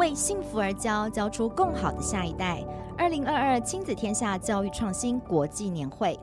为幸福而教，教出更好的下一代。二零二二亲子天下教育创新国际年会。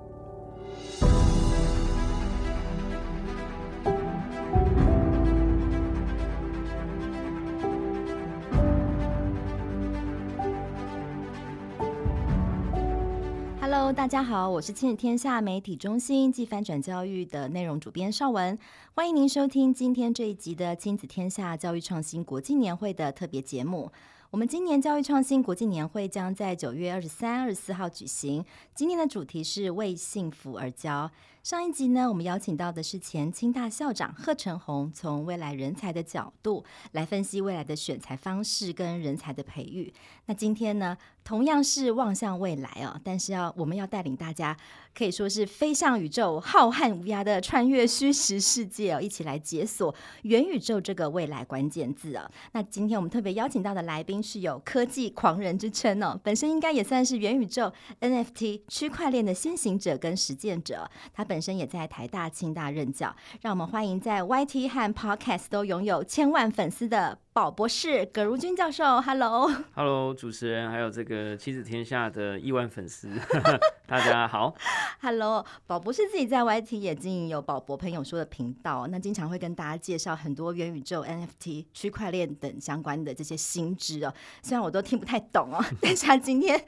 大家好，我是亲子天下媒体中心暨翻转教育的内容主编邵文，欢迎您收听今天这一集的亲子天下教育创新国际年会的特别节目。我们今年教育创新国际年会将在九月二十三、二十四号举行，今天的主题是为幸福而教。上一集呢，我们邀请到的是前清大校长贺成红，从未来人才的角度来分析未来的选材方式跟人才的培育。那今天呢，同样是望向未来哦，但是要我们要带领大家，可以说是飞向宇宙，浩瀚无涯的穿越虚实世界哦，一起来解锁元宇宙这个未来关键字啊。那今天我们特别邀请到的来宾是有科技狂人之称哦，本身应该也算是元宇宙 NFT 区块链的先行者跟实践者，他本。本身也在台大、清大任教，让我们欢迎在 YT 和 Podcast 都拥有千万粉丝的宝博士葛如君教授。Hello，Hello，主持人，还有这个妻子天下的亿万粉丝，大家好。Hello，宝博士自己在 YT 也经营有宝博朋友说的频道，那经常会跟大家介绍很多元宇宙、NFT、区块链等相关的这些新知哦。虽然我都听不太懂哦，但是他今天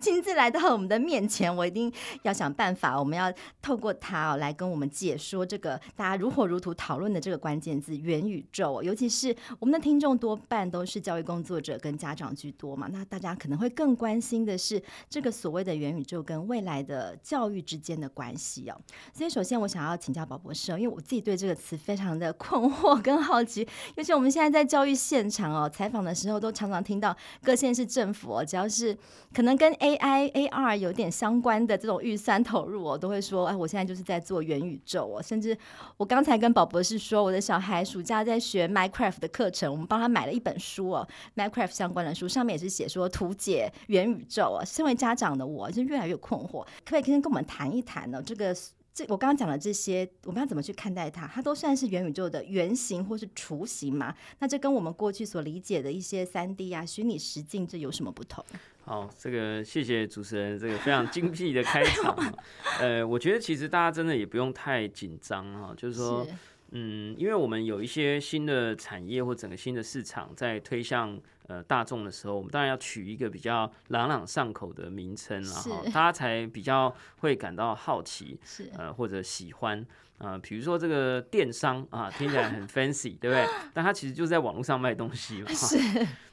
亲自来到我们的面前，我一定要想办法，我们要透过他。哦，来跟我们解说这个大家如火如荼讨论的这个关键字元宇宙，尤其是我们的听众多半都是教育工作者跟家长居多嘛，那大家可能会更关心的是这个所谓的元宇宙跟未来的教育之间的关系哦。所以首先我想要请教宝博士，因为我自己对这个词非常的困惑跟好奇，尤其我们现在在教育现场哦，采访的时候都常常听到各县市政府哦，只要是可能跟 AI、AR 有点相关的这种预算投入哦，都会说，哎，我现在就是。在做元宇宙哦，甚至我刚才跟宝博士说，我的小孩暑假在学 Minecraft 的课程，我们帮他买了一本书哦，Minecraft 相关的书，上面也是写说图解元宇宙啊。身为家长的我，就越来越困惑，可不可以先跟我们谈一谈呢？这个这我刚刚讲的这些，我们要怎么去看待它？它都算是元宇宙的原型或是雏形嘛？那这跟我们过去所理解的一些三 D 啊、虚拟实境，这有什么不同？好，这个谢谢主持人，这个非常精辟的开场。呃，我觉得其实大家真的也不用太紧张哈，就是说，是嗯，因为我们有一些新的产业或整个新的市场在推向呃大众的时候，我们当然要取一个比较朗朗上口的名称，然后大家才比较会感到好奇，是呃或者喜欢。啊、呃，比如说这个电商啊，听起来很 fancy，对不对？但它其实就是在网络上卖东西嘛。是。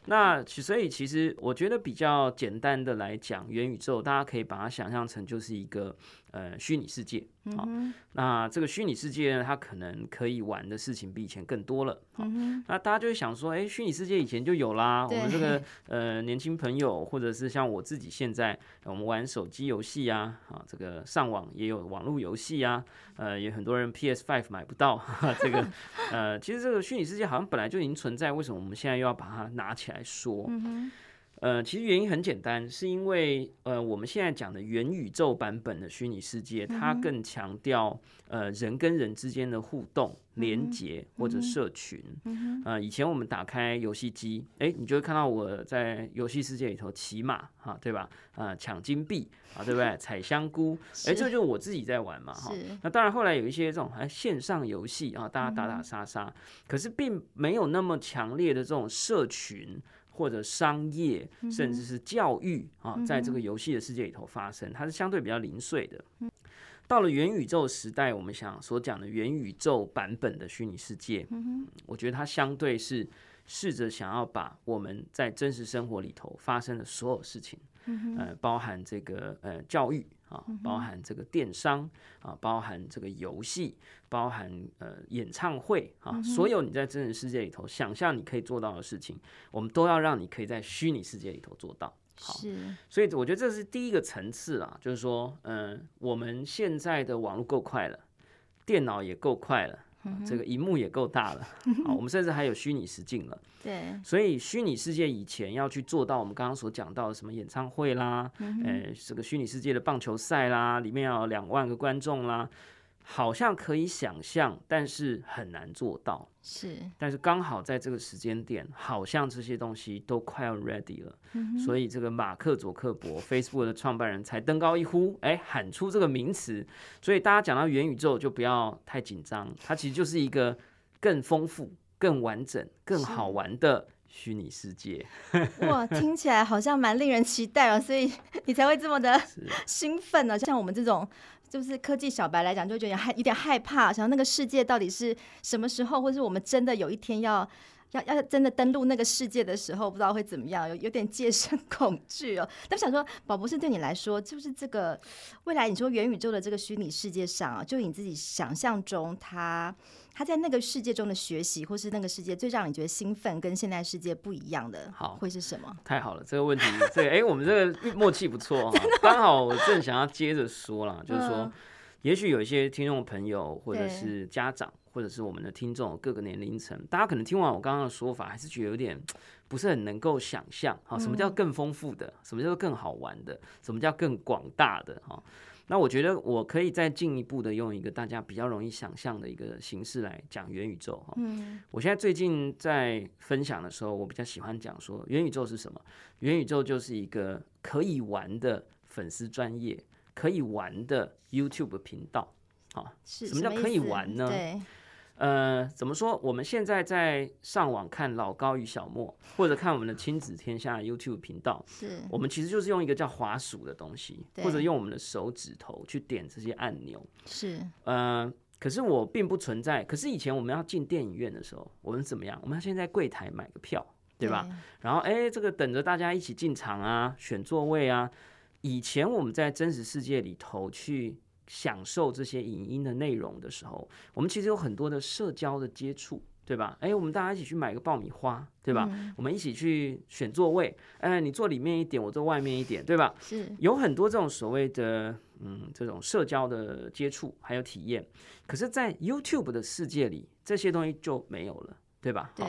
那所以其实我觉得比较简单的来讲，元宇宙大家可以把它想象成就是一个呃虚拟世界。好，那这个虚拟世界呢，它可能可以玩的事情比以前更多了。好，那大家就会想说，哎，虚拟世界以前就有啦。我们这个呃年轻朋友，或者是像我自己现在，我们玩手机游戏啊，啊，这个上网也有网络游戏啊，呃，也很多人 PS Five 买不到。这个 呃，其实这个虚拟世界好像本来就已经存在，为什么我们现在又要把它拿起来说？呃，其实原因很简单，是因为呃，我们现在讲的元宇宙版本的虚拟世界，它更强调呃人跟人之间的互动、连接或者社群。呃，以前我们打开游戏机，哎，你就会看到我在游戏世界里头骑马，哈，对吧？呃，抢金币啊，对不对？采香菇，哎，这就是我自己在玩嘛，哈。那当然，后来有一些这种哎线上游戏啊，大家打打杀杀，可是并没有那么强烈的这种社群。或者商业，甚至是教育啊，在这个游戏的世界里头发生，它是相对比较零碎的。到了元宇宙时代，我们想所讲的元宇宙版本的虚拟世界，我觉得它相对是试着想要把我们在真实生活里头发生的所有事情，呃，包含这个呃教育。啊，包含这个电商啊，包含这个游戏，包含呃演唱会啊，所有你在真实世界里头想象你可以做到的事情，我们都要让你可以在虚拟世界里头做到。好，是，所以我觉得这是第一个层次啦，就是说，嗯，我们现在的网络够快了，电脑也够快了。这个荧幕也够大了，好，我们甚至还有虚拟实境了。对，所以虚拟世界以前要去做到我们刚刚所讲到的什么演唱会啦，呃，这个虚拟世界的棒球赛啦，里面要有两万个观众啦，好像可以想象，但是很难做到。是，但是刚好在这个时间点，好像这些东西都快要 ready 了。嗯、所以这个马克·佐克伯 Facebook 的创办人才登高一呼，哎，喊出这个名词。所以大家讲到元宇宙，就不要太紧张，它其实就是一个更丰富、更完整、更好玩的虚拟世界。哇，听起来好像蛮令人期待哦，所以你才会这么的兴奋呢、啊。像我们这种。就是科技小白来讲，就觉得害有点害怕，想那个世界到底是什么时候，或是我们真的有一天要要要真的登陆那个世界的时候，不知道会怎么样，有有点戒慎 恐惧哦。但想说，宝博士对你来说，就是这个未来，你说元宇宙的这个虚拟世界上啊，就你自己想象中他。他在那个世界中的学习，或是那个世界最让你觉得兴奋，跟现在世界不一样的，好会是什么？太好了，这个问题，这个哎、欸，我们这个默契不错 哈。刚好我正想要接着说啦，就是说，也许有一些听众朋友，或者是家长，或者是我们的听众，各个年龄层，大家可能听完我刚刚的说法，还是觉得有点不是很能够想象，哈，什么叫更丰富的？什么叫做更好玩的？什么叫更广大的？哈。那我觉得我可以再进一步的用一个大家比较容易想象的一个形式来讲元宇宙哈。嗯，我现在最近在分享的时候，我比较喜欢讲说元宇宙是什么？元宇宙就是一个可以玩的粉丝专业，可以玩的 YouTube 频道。好，什么叫可以玩呢？对。呃，怎么说？我们现在在上网看老高与小莫，或者看我们的亲子天下 YouTube 频道，是我们其实就是用一个叫滑鼠的东西，或者用我们的手指头去点这些按钮。是，呃，可是我并不存在。可是以前我们要进电影院的时候，我们怎么样？我们要先在柜台买个票，对吧？对，然后，哎，这个等着大家一起进场啊，选座位啊。以前我们在真实世界里头去。享受这些影音的内容的时候，我们其实有很多的社交的接触，对吧？哎，我们大家一起去买个爆米花，对吧？嗯、我们一起去选座位，哎，你坐里面一点，我坐外面一点，对吧？是有很多这种所谓的嗯，这种社交的接触还有体验。可是，在 YouTube 的世界里，这些东西就没有了，对吧？对。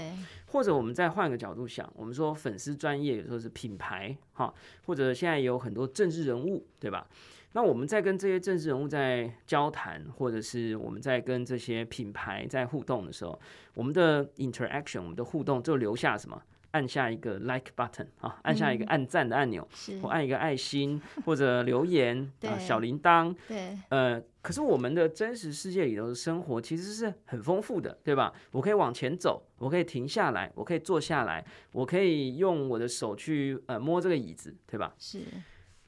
或者我们再换个角度想，我们说粉丝专业，有时候是品牌，哈，或者现在有很多政治人物，对吧？那我们在跟这些政治人物在交谈，或者是我们在跟这些品牌在互动的时候，我们的 interaction，我们的互动就留下什么？按下一个 like button 啊，按下一个按赞的按钮，或按一个爱心，或者留言啊，小铃铛。对，呃，可是我们的真实世界里头的生活其实是很丰富的，对吧？我可以往前走，我可以停下来，我可以坐下来，我可以用我的手去呃摸这个椅子，对吧？是。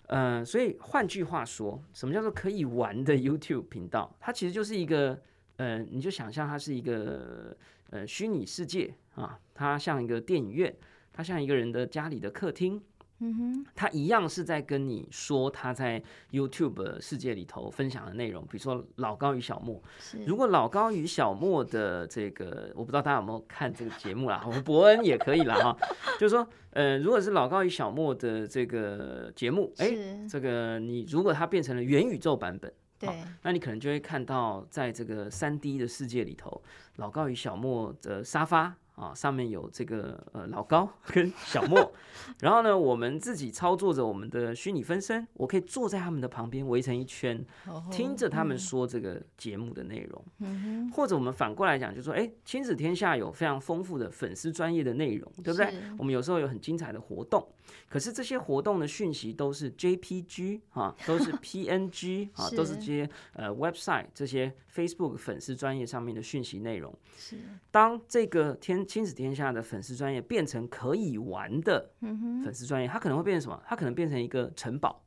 呃，所以换句话说，什么叫做可以玩的 YouTube 频道？它其实就是一个，呃，你就想象它是一个呃虚拟世界啊，它像一个电影院，它像一个人的家里的客厅。嗯哼，他一样是在跟你说他在 YouTube 世界里头分享的内容，比如说老高与小莫。如果老高与小莫的这个，我不知道大家有没有看这个节目啦，我们伯恩也可以了哈。就是说，呃，如果是老高与小莫的这个节目，哎、欸，这个你如果它变成了元宇宙版本，对，那你可能就会看到在这个三 D 的世界里头，老高与小莫的沙发。啊，上面有这个呃老高 跟小莫，然后呢，我们自己操作着我们的虚拟分身，我可以坐在他们的旁边围成一圈，听着他们说这个节目的内容。嗯，或者我们反过来讲，就说，哎，亲子天下有非常丰富的粉丝专业的内容，对不对？我们有时候有很精彩的活动，可是这些活动的讯息都是 JPG 啊，都是 PNG 啊，都是这些呃 website 这些 Facebook 粉丝专业上面的讯息内容。是，当这个天。亲子天下的粉丝专业变成可以玩的粉丝专业，它可能会变成什么？它可能变成一个城堡，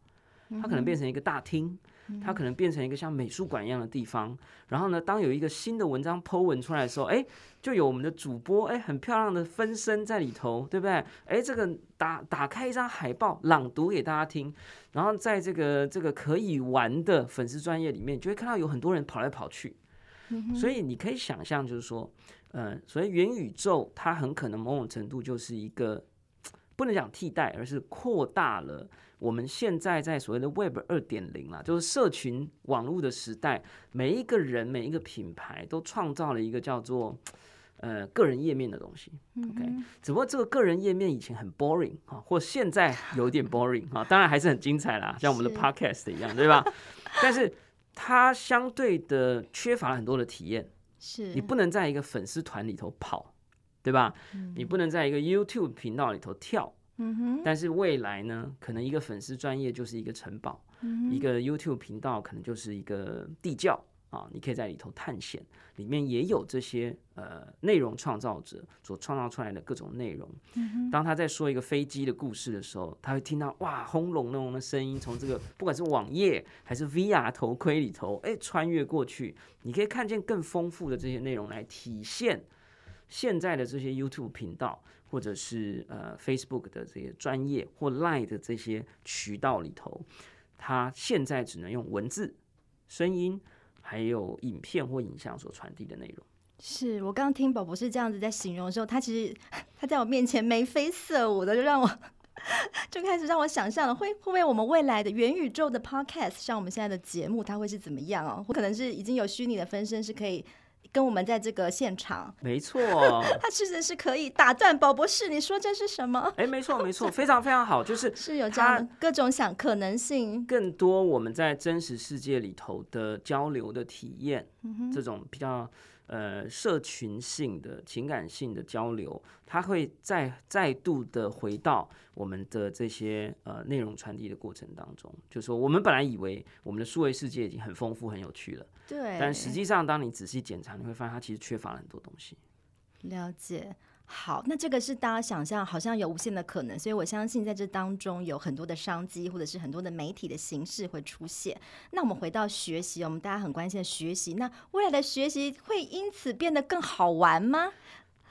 它可能变成一个大厅，它可能变成一个像美术馆一样的地方。然后呢，当有一个新的文章 po 文出来的时候，哎，就有我们的主播，哎，很漂亮的分身在里头，对不对？哎，这个打打开一张海报，朗读给大家听。然后在这个这个可以玩的粉丝专业里面，就会看到有很多人跑来跑去。所以你可以想象，就是说。嗯、呃，所以元宇宙它很可能某种程度就是一个不能讲替代，而是扩大了我们现在在所谓的 Web 二点零啦，就是社群网络的时代，每一个人每一个品牌都创造了一个叫做呃个人页面的东西。OK，只不过这个个人页面以前很 boring 啊，或现在有点 boring 啊，当然还是很精彩啦，像我们的 Podcast 一样，对吧？但是。它相对的缺乏了很多的体验。是你不能在一个粉丝团里头跑，对吧？嗯、你不能在一个 YouTube 频道里头跳。嗯哼。但是未来呢，可能一个粉丝专业就是一个城堡，嗯、一个 YouTube 频道可能就是一个地窖。啊，你可以在里头探险，里面也有这些呃内容创造者所创造出来的各种内容。嗯、当他在说一个飞机的故事的时候，他会听到哇轰隆隆的声音从这个不管是网页还是 VR 头盔里头，哎，穿越过去，你可以看见更丰富的这些内容来体现现在的这些 YouTube 频道或者是呃 Facebook 的这些专业或 Line 的这些渠道里头，它现在只能用文字、声音。还有影片或影像所传递的内容，是我刚刚听宝博士这样子在形容的时候，他其实他在我面前眉飞色舞的，就让我 就开始让我想象了会会不会我们未来的元宇宙的 podcast，像我们现在的节目，它会是怎么样哦？可能是已经有虚拟的分身是可以。跟我们在这个现场，没错，他其实是可以打断宝博士。你说这是什么？哎，没错，没错，非常非常好，就是 是有这样各种想可能性，更多我们在真实世界里头的交流的体验，嗯、这种比较。呃，社群性的情感性的交流，它会再再度的回到我们的这些呃内容传递的过程当中。就是说，我们本来以为我们的数位世界已经很丰富、很有趣了，对。但实际上，当你仔细检查，你会发现它其实缺乏了很多东西。了解。好，那这个是大家想象，好像有无限的可能，所以我相信在这当中有很多的商机，或者是很多的媒体的形式会出现。那我们回到学习，我们大家很关心的学习，那未来的学习会因此变得更好玩吗？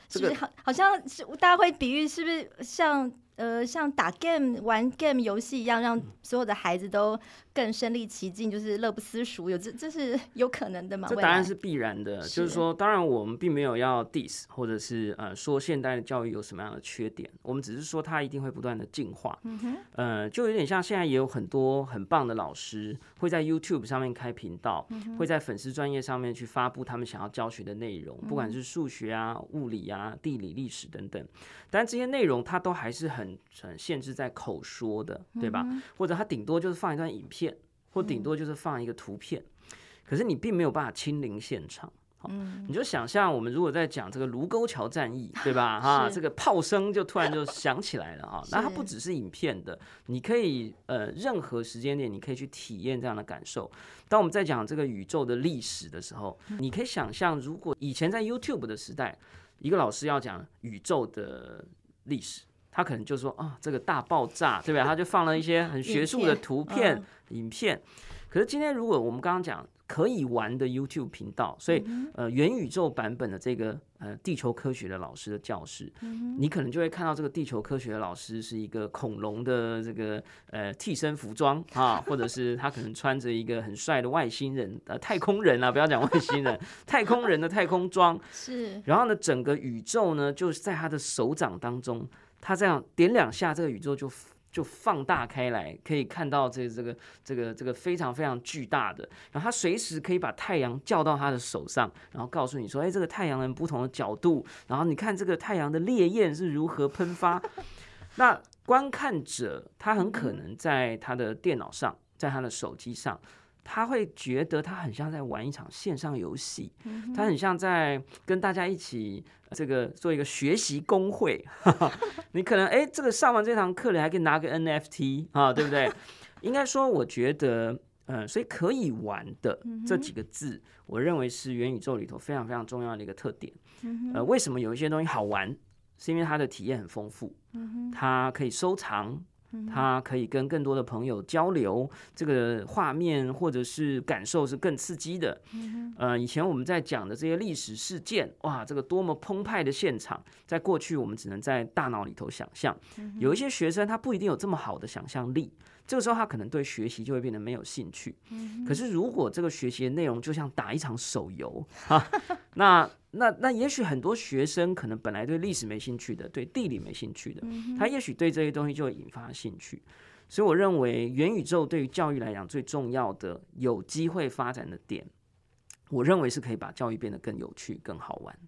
是不是好？好像是大家会比喻，是不是像？呃，像打 game 玩 game 游戏一样，让所有的孩子都更身临其境，就是乐不思蜀。有这这是 有可能的吗？这答案是必然的。是就是说，当然我们并没有要 diss，或者是呃说现代的教育有什么样的缺点，我们只是说它一定会不断的进化。嗯哼。呃，就有点像现在也有很多很棒的老师会在 YouTube 上面开频道，嗯、会在粉丝专业上面去发布他们想要教学的内容，不管是数学啊、物理啊、地理、历史等等。但这些内容它都还是很。很限制在口说的，对吧？嗯、或者他顶多就是放一段影片，或顶多就是放一个图片，嗯、可是你并没有办法亲临现场。好，嗯、你就想象我们如果在讲这个卢沟桥战役，对吧？哈，这个炮声就突然就响起来了哈。那它不只是影片的，你可以呃任何时间点你可以去体验这样的感受。当我们在讲这个宇宙的历史的时候，嗯、你可以想象，如果以前在 YouTube 的时代，一个老师要讲宇宙的历史。他可能就说啊，这个大爆炸，对吧？他就放了一些很学术的图片、影片。影片。可是今天，如果我们刚刚讲可以玩的 YouTube 频道，所以呃，元宇宙版本的这个呃地球科学的老师的教室，你可能就会看到这个地球科学的老师是一个恐龙的这个呃替身服装啊，或者是他可能穿着一个很帅的外星人呃太空人啊，不要讲外星人，太空人的太空装是。然后呢，整个宇宙呢，就是在他的手掌当中。他这样点两下，这个宇宙就就放大开来，可以看到这个、这个这个这个非常非常巨大的。然后他随时可以把太阳叫到他的手上，然后告诉你说：“哎，这个太阳的不同的角度，然后你看这个太阳的烈焰是如何喷发。”那观看者他很可能在他的电脑上，在他的手机上。他会觉得他很像在玩一场线上游戏，他很像在跟大家一起这个做一个学习公会。你可能哎，这个上完这堂课，你还可以拿个 NFT 啊，对不对？应该说，我觉得，嗯，所以可以玩的这几个字，我认为是元宇宙里头非常非常重要的一个特点。呃，为什么有一些东西好玩？是因为它的体验很丰富，它可以收藏。他可以跟更多的朋友交流，这个画面或者是感受是更刺激的。呃，以前我们在讲的这些历史事件，哇，这个多么澎湃的现场，在过去我们只能在大脑里头想象。有一些学生他不一定有这么好的想象力。这个时候，他可能对学习就会变得没有兴趣。可是，如果这个学习的内容就像打一场手游啊，那那那也许很多学生可能本来对历史没兴趣的，对地理没兴趣的，他也许对这些东西就会引发兴趣。所以，我认为元宇宙对于教育来讲最重要的有机会发展的点，我认为是可以把教育变得更有趣、更好玩。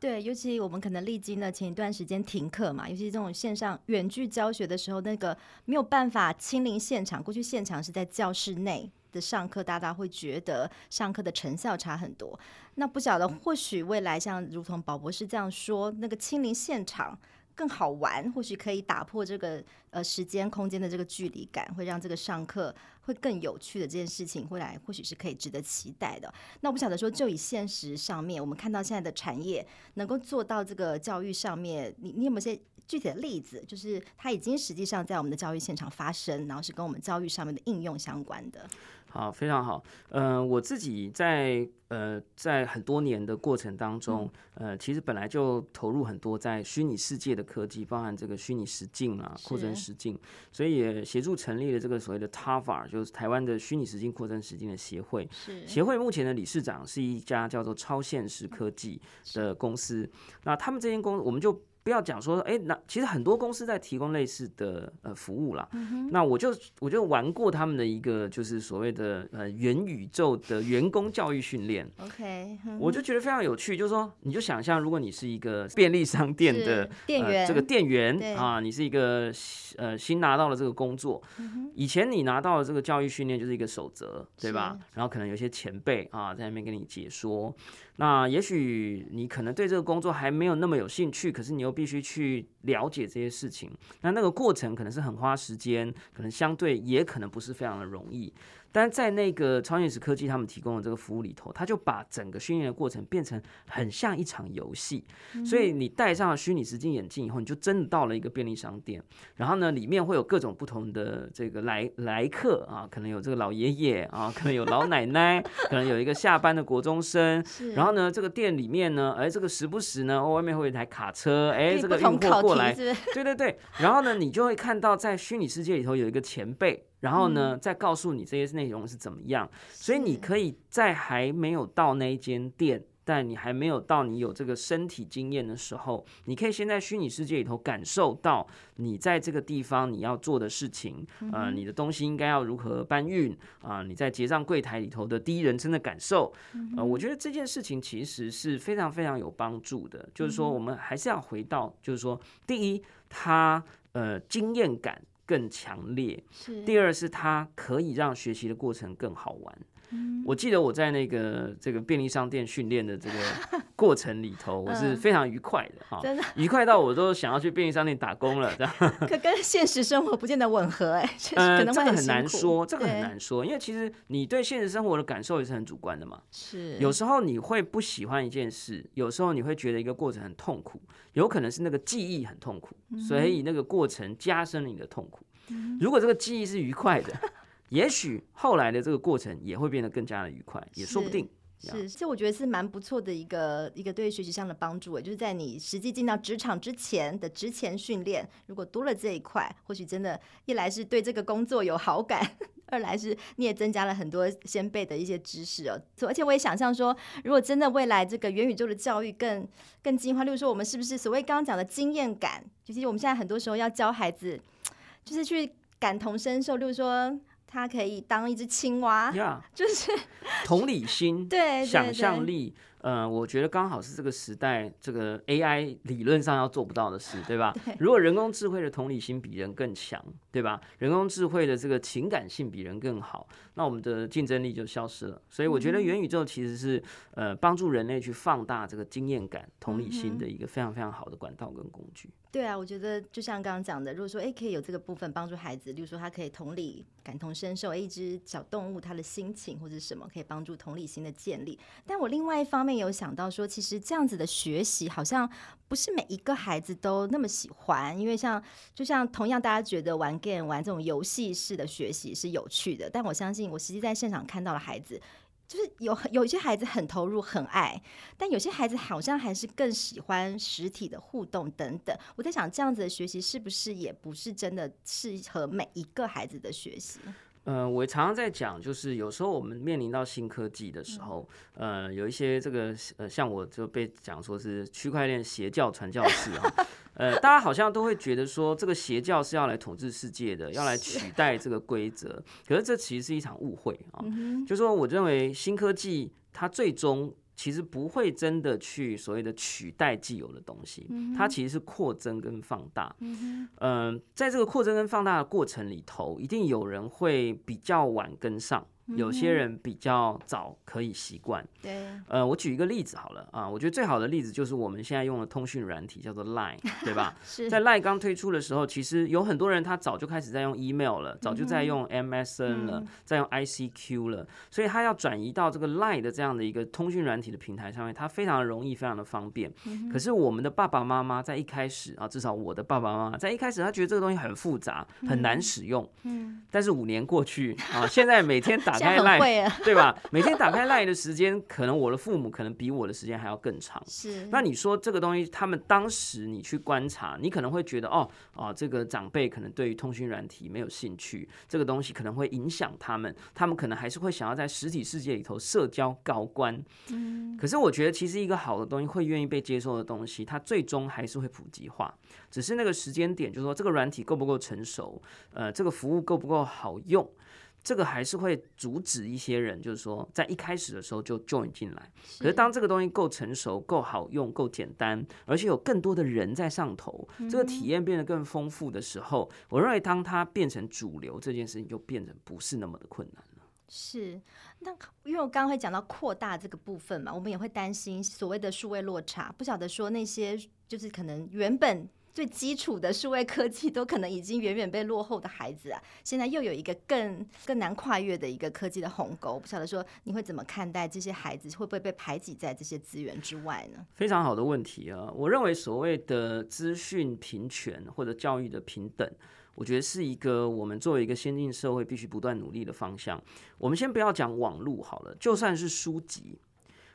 对，尤其我们可能历经了前一段时间停课嘛，尤其这种线上远距教学的时候，那个没有办法亲临现场。过去现场是在教室内的上课，大家会觉得上课的成效差很多。那不晓得，或许未来像如同宝博士这样说，那个亲临现场更好玩，或许可以打破这个呃时间空间的这个距离感，会让这个上课会更有趣的这件事情，未来或许是可以值得期待的。那我不晓得说，就以现实上面，我们看到现在的产业能够做到这个教育上面，你你有没有些具体的例子？就是它已经实际上在我们的教育现场发生，然后是跟我们教育上面的应用相关的。好，非常好。呃，我自己在呃在很多年的过程当中，呃，其实本来就投入很多在虚拟世界的科技，包含这个虚拟实境啊、扩增实境，所以也协助成立了这个所谓的 TAVR，就是台湾的虚拟实境扩增实境的协会。是协会目前的理事长是一家叫做超现实科技的公司。那他们这间公司，我们就。不要讲说，哎、欸，那其实很多公司在提供类似的呃服务啦。嗯、那我就我就玩过他们的一个就是所谓的呃元宇宙的员工教育训练。OK，、嗯、我就觉得非常有趣，就是说，你就想象如果你是一个便利商店的店员、呃，这个店员啊，你是一个呃新拿到了这个工作，嗯、以前你拿到的这个教育训练就是一个守则，对吧？然后可能有些前辈啊在那边跟你解说。那也许你可能对这个工作还没有那么有兴趣，可是你又必须去了解这些事情。那那个过程可能是很花时间，可能相对也可能不是非常的容易。但在那个超现实科技他们提供的这个服务里头，他就把整个训练的过程变成很像一场游戏。所以你戴上了虚拟实境眼镜以后，你就真的到了一个便利商店。然后呢，里面会有各种不同的这个来来客啊，可能有这个老爷爷啊，可能有老奶奶，可能有一个下班的国中生。然后呢，这个店里面呢，哎，这个时不时呢，外面会有一台卡车，哎，这个运货过来。对对对。然后呢，你就会看到在虚拟世界里头有一个前辈。然后呢，再告诉你这些内容是怎么样，所以你可以在还没有到那一间店，但你还没有到你有这个身体经验的时候，你可以先在虚拟世界里头感受到你在这个地方你要做的事情，呃，你的东西应该要如何搬运啊，你在结账柜台里头的第一人称的感受，呃，我觉得这件事情其实是非常非常有帮助的。就是说，我们还是要回到，就是说，第一，它呃经验感。更强烈。是。第二是它可以让学习的过程更好玩。嗯。我记得我在那个这个便利商店训练的这个 过程里头，我是非常愉快的哈，真的愉快到我都想要去便利商店打工了，这样。可跟现实生活不见得吻合哎，嗯，这个很难说，这个很难说，因为其实你对现实生活的感受也是很主观的嘛。是。有时候你会不喜欢一件事，有时候你会觉得一个过程很痛苦。有可能是那个记忆很痛苦，所以那个过程加深了你的痛苦。如果这个记忆是愉快的，也许后来的这个过程也会变得更加的愉快，也说不定。是，这我觉得是蛮不错的一个一个对学习上的帮助。就是在你实际进到职场之前的职前训练，如果多了这一块，或许真的，一来是对这个工作有好感。二来是你也增加了很多先辈的一些知识哦，而且我也想象说，如果真的未来这个元宇宙的教育更更进化，例如说我们是不是所谓刚刚讲的经验感，就是我们现在很多时候要教孩子，就是去感同身受，例如说他可以当一只青蛙，yeah, 就是同理心，对，想象力。呃，我觉得刚好是这个时代，这个 AI 理论上要做不到的事，对吧？对。如果人工智慧的同理心比人更强，对吧？人工智慧的这个情感性比人更好，那我们的竞争力就消失了。所以我觉得元宇宙其实是呃帮助人类去放大这个经验感、同理心的一个非常非常好的管道跟工具。对啊，我觉得就像刚刚讲的，如果说哎可以有这个部分帮助孩子，例如说他可以同理、感同身受，一只小动物它的心情或者什么，可以帮助同理心的建立。但我另外一方面有想到说，其实这样子的学习好像不是每一个孩子都那么喜欢，因为像就像同样大家觉得玩 game 玩这种游戏式的学习是有趣的，但我相信我实际在现场看到的孩子。就是有有一些孩子很投入很爱，但有些孩子好像还是更喜欢实体的互动等等。我在想，这样子的学习是不是也不是真的适合每一个孩子的学习？嗯、呃，我常常在讲，就是有时候我们面临到新科技的时候，嗯、呃，有一些这个呃，像我就被讲说是区块链邪教传教士啊。呃，大家好像都会觉得说，这个邪教是要来统治世界的，要来取代这个规则。可是这其实是一场误会啊。就是说，我认为新科技它最终其实不会真的去所谓的取代既有的东西，它其实是扩增跟放大。嗯、呃，在这个扩增跟放大的过程里头，一定有人会比较晚跟上。有些人比较早可以习惯。对，呃，我举一个例子好了啊，我觉得最好的例子就是我们现在用的通讯软体叫做 Line，对吧？是在 Line 刚推出的时候，其实有很多人他早就开始在用 email 了，早就在用 MSN 了，嗯、在用 ICQ 了，所以他要转移到这个 Line 的这样的一个通讯软体的平台上面，他非常容易，非常的方便。嗯、可是我们的爸爸妈妈在一开始啊，至少我的爸爸妈妈在一开始，他觉得这个东西很复杂，很难使用。嗯，但是五年过去啊，现在每天打开 Line，对吧？每天打开 Line 的时间，可能我的父母可能比我的时间还要更长。是，那你说这个东西，他们当时你去观察，你可能会觉得哦哦，这个长辈可能对于通讯软体没有兴趣，这个东西可能会影响他们，他们可能还是会想要在实体世界里头社交高官。嗯，可是我觉得其实一个好的东西，会愿意被接受的东西，它最终还是会普及化，只是那个时间点，就是说这个软体够不够成熟，呃，这个服务够不够好用。这个还是会阻止一些人，就是说在一开始的时候就 join 进来。可是当这个东西够成熟、够好用、够简单，而且有更多的人在上头，这个体验变得更丰富的时候，我认为当它变成主流，这件事情就变成不是那么的困难了。是，那因为我刚刚会讲到扩大这个部分嘛，我们也会担心所谓的数位落差，不晓得说那些就是可能原本。最基础的数位科技都可能已经远远被落后的孩子啊，现在又有一个更更难跨越的一个科技的鸿沟，不晓得说你会怎么看待这些孩子会不会被排挤在这些资源之外呢？非常好的问题啊！我认为所谓的资讯平权或者教育的平等，我觉得是一个我们作为一个先进社会必须不断努力的方向。我们先不要讲网络好了，就算是书籍。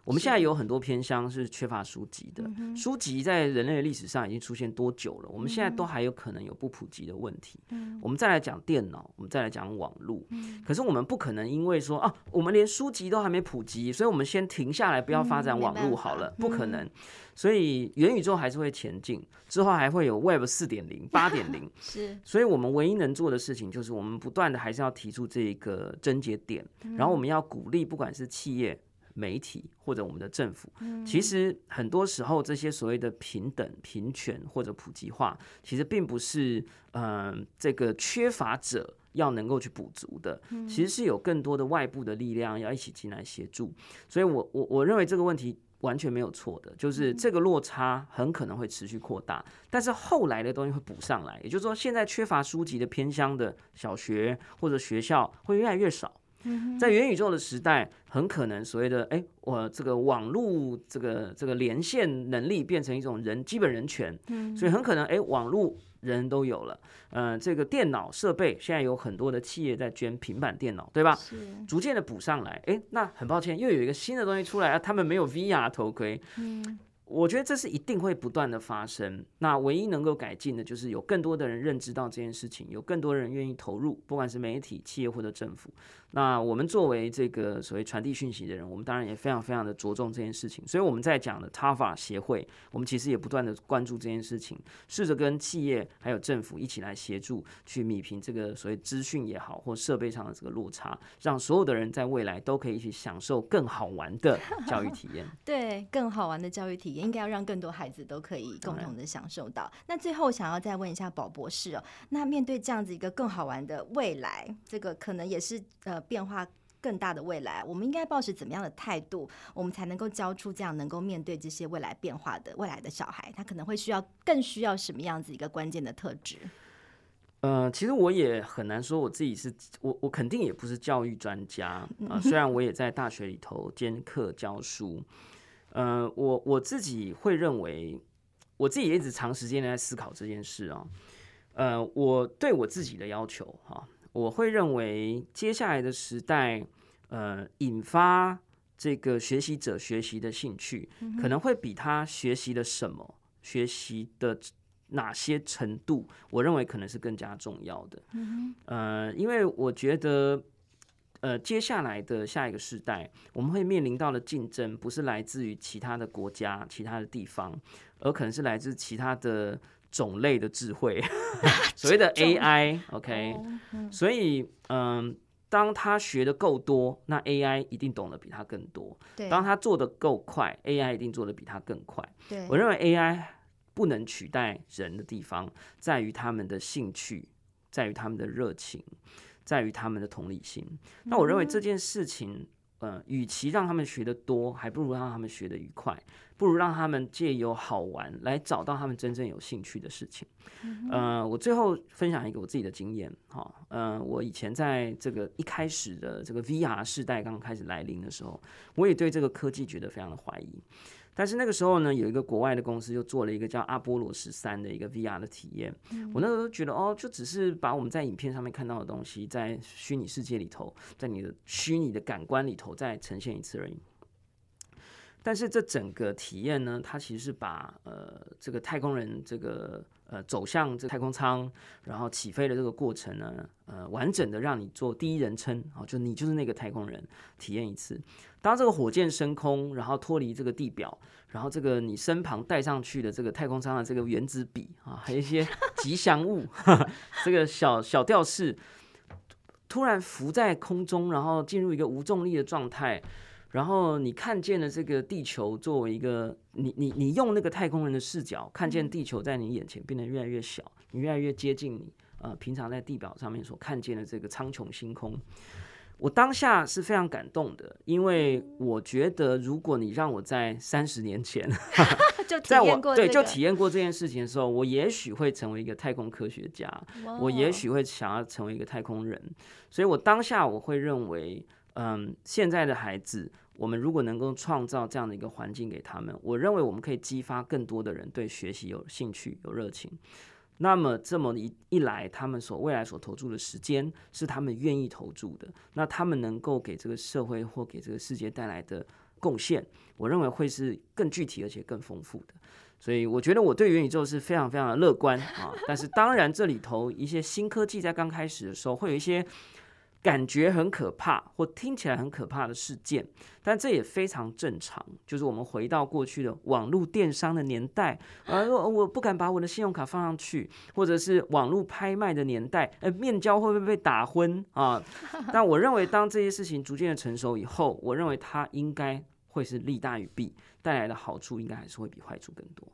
我们现在有很多偏乡是缺乏书籍的，书籍在人类的历史上已经出现多久了？我们现在都还有可能有不普及的问题。我们再来讲电脑，我们再来讲网络。可是我们不可能因为说啊，我们连书籍都还没普及，所以我们先停下来不要发展网络好了，不可能。所以元宇宙还是会前进，之后还会有 Web 四点零、八点零。是，所以我们唯一能做的事情就是我们不断的还是要提出这个症结点，然后我们要鼓励不管是企业。媒体或者我们的政府，其实很多时候这些所谓的平等、平权或者普及化，其实并不是嗯、呃、这个缺乏者要能够去补足的，其实是有更多的外部的力量要一起进来协助。所以我我我认为这个问题完全没有错的，就是这个落差很可能会持续扩大，但是后来的东西会补上来。也就是说，现在缺乏书籍的偏乡的小学或者学校会越来越少。在元宇宙的时代，很可能所谓的哎，我这个网络这个这个连线能力变成一种人基本人权，所以很可能哎，网络人都有了，嗯，这个电脑设备现在有很多的企业在捐平板电脑，对吧？逐渐的补上来，哎，那很抱歉，又有一个新的东西出来啊，他们没有 VR 头盔，我觉得这是一定会不断的发生。那唯一能够改进的，就是有更多的人认知到这件事情，有更多人愿意投入，不管是媒体、企业或者政府。那我们作为这个所谓传递讯息的人，我们当然也非常非常的着重这件事情。所以我们在讲的 TAFA 协会，我们其实也不断的关注这件事情，试着跟企业还有政府一起来协助，去弭平这个所谓资讯也好或设备上的这个落差，让所有的人在未来都可以一起享受更好玩的教育体验。对，更好玩的教育体验应该要让更多孩子都可以共同的享受到。那最后想要再问一下宝博士哦，那面对这样子一个更好玩的未来，这个可能也是呃。变化更大的未来，我们应该抱持怎么样的态度，我们才能够教出这样能够面对这些未来变化的未来的小孩？他可能会需要更需要什么样子一个关键的特质？呃，其实我也很难说我自己是我，我肯定也不是教育专家啊，呃。虽然我也在大学里头兼课教书，呃，我我自己会认为，我自己也一直长时间的在思考这件事啊。呃，我对我自己的要求哈。我会认为，接下来的时代，呃，引发这个学习者学习的兴趣，可能会比他学习的什么、学习的哪些程度，我认为可能是更加重要的。呃，因为我觉得，呃，接下来的下一个时代，我们会面临到的竞争，不是来自于其他的国家、其他的地方，而可能是来自其他的。种类的智慧，所谓的 AI，OK，所以嗯，当他学的够多，那 AI 一定懂得比他更多。当他做的够快，AI 一定做的比他更快。我认为 AI 不能取代人的地方，在于他们的兴趣，在于他们的热情，在于他们的同理心。那我认为这件事情，呃，与其让他们学得多，还不如让他们学得愉快，不如让他们借由好玩来找到他们真正有兴趣的事情。呃，我最后分享一个我自己的经验，哈，呃，我以前在这个一开始的这个 VR 时代刚开始来临的时候，我也对这个科技觉得非常的怀疑。但是那个时候呢，有一个国外的公司就做了一个叫阿波罗十三的一个 VR 的体验。我那时候觉得，哦，就只是把我们在影片上面看到的东西，在虚拟世界里头，在你的虚拟的感官里头再呈现一次而已。但是这整个体验呢，它其实是把呃这个太空人这个呃走向这太空舱，然后起飞的这个过程呢，呃完整的让你做第一人称，哦，就你就是那个太空人体验一次。当这个火箭升空，然后脱离这个地表，然后这个你身旁带上去的这个太空舱的这个原子笔啊，还有一些吉祥物，这个小小吊饰突然浮在空中，然后进入一个无重力的状态。然后你看见了这个地球作为一个你你你用那个太空人的视角看见地球在你眼前变得越来越小，你越来越接近你呃平常在地表上面所看见的这个苍穹星空。我当下是非常感动的，因为我觉得如果你让我在三十年前 就体验过、这个、对就体验过这件事情的时候，我也许会成为一个太空科学家我也许会想要成为一个太空人。所以我当下我会认为，嗯，现在的孩子。我们如果能够创造这样的一个环境给他们，我认为我们可以激发更多的人对学习有兴趣、有热情。那么这么一一来，他们所未来所投注的时间是他们愿意投注的，那他们能够给这个社会或给这个世界带来的贡献，我认为会是更具体而且更丰富的。所以我觉得我对元宇宙是非常非常的乐观啊。但是当然，这里头一些新科技在刚开始的时候会有一些。感觉很可怕，或听起来很可怕的事件，但这也非常正常。就是我们回到过去的网络电商的年代，呃，我不敢把我的信用卡放上去，或者是网络拍卖的年代，呃，面交会不会被打昏啊？但我认为，当这些事情逐渐的成熟以后，我认为它应该会是利大于弊，带来的好处应该还是会比坏处更多。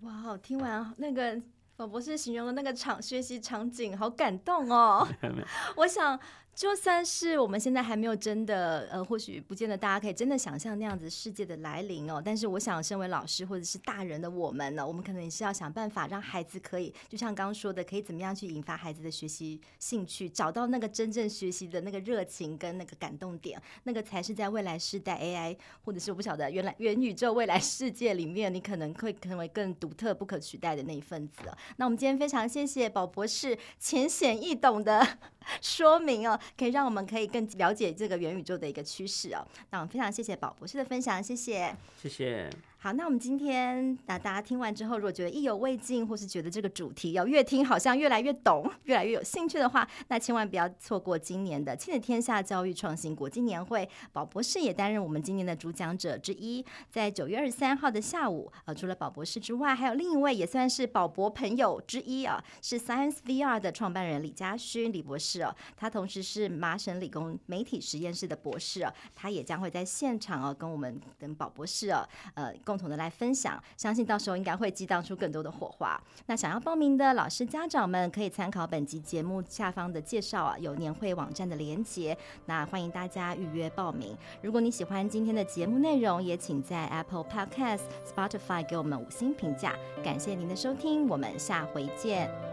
哇，听完那个我博士形容的那个场学习场景，好感动哦。我想。就算是我们现在还没有真的，呃，或许不见得大家可以真的想象那样子世界的来临哦。但是我想，身为老师或者是大人的我们呢，我们可能也是要想办法让孩子可以，就像刚刚说的，可以怎么样去引发孩子的学习兴趣，找到那个真正学习的那个热情跟那个感动点，那个才是在未来世代 AI 或者是我不晓得原来元宇宙未来世界里面，你可能会成为更独特不可取代的那一份子。那我们今天非常谢谢宝博士浅显易懂的 说明哦。可以让我们可以更了解这个元宇宙的一个趋势哦。那我们非常谢谢宝博士的分享，谢谢，谢谢。好，那我们今天那大家听完之后，如果觉得意犹未尽，或是觉得这个主题要越听好像越来越懂，越来越有兴趣的话，那千万不要错过今年的亲子天下教育创新国际年会。宝博士也担任我们今年的主讲者之一。在九月二十三号的下午，呃，除了宝博士之外，还有另一位也算是宝博朋友之一啊，是 Science VR 的创办人李嘉勋李博士哦。他同时是麻省理工媒体实验室的博士哦，他也将会在现场哦，跟我们跟宝博士哦，呃。共同的来分享，相信到时候应该会激荡出更多的火花。那想要报名的老师家长们可以参考本集节目下方的介绍啊，有年会网站的连结。那欢迎大家预约报名。如果你喜欢今天的节目内容，也请在 Apple Podcast、Spotify 给我们五星评价。感谢您的收听，我们下回见。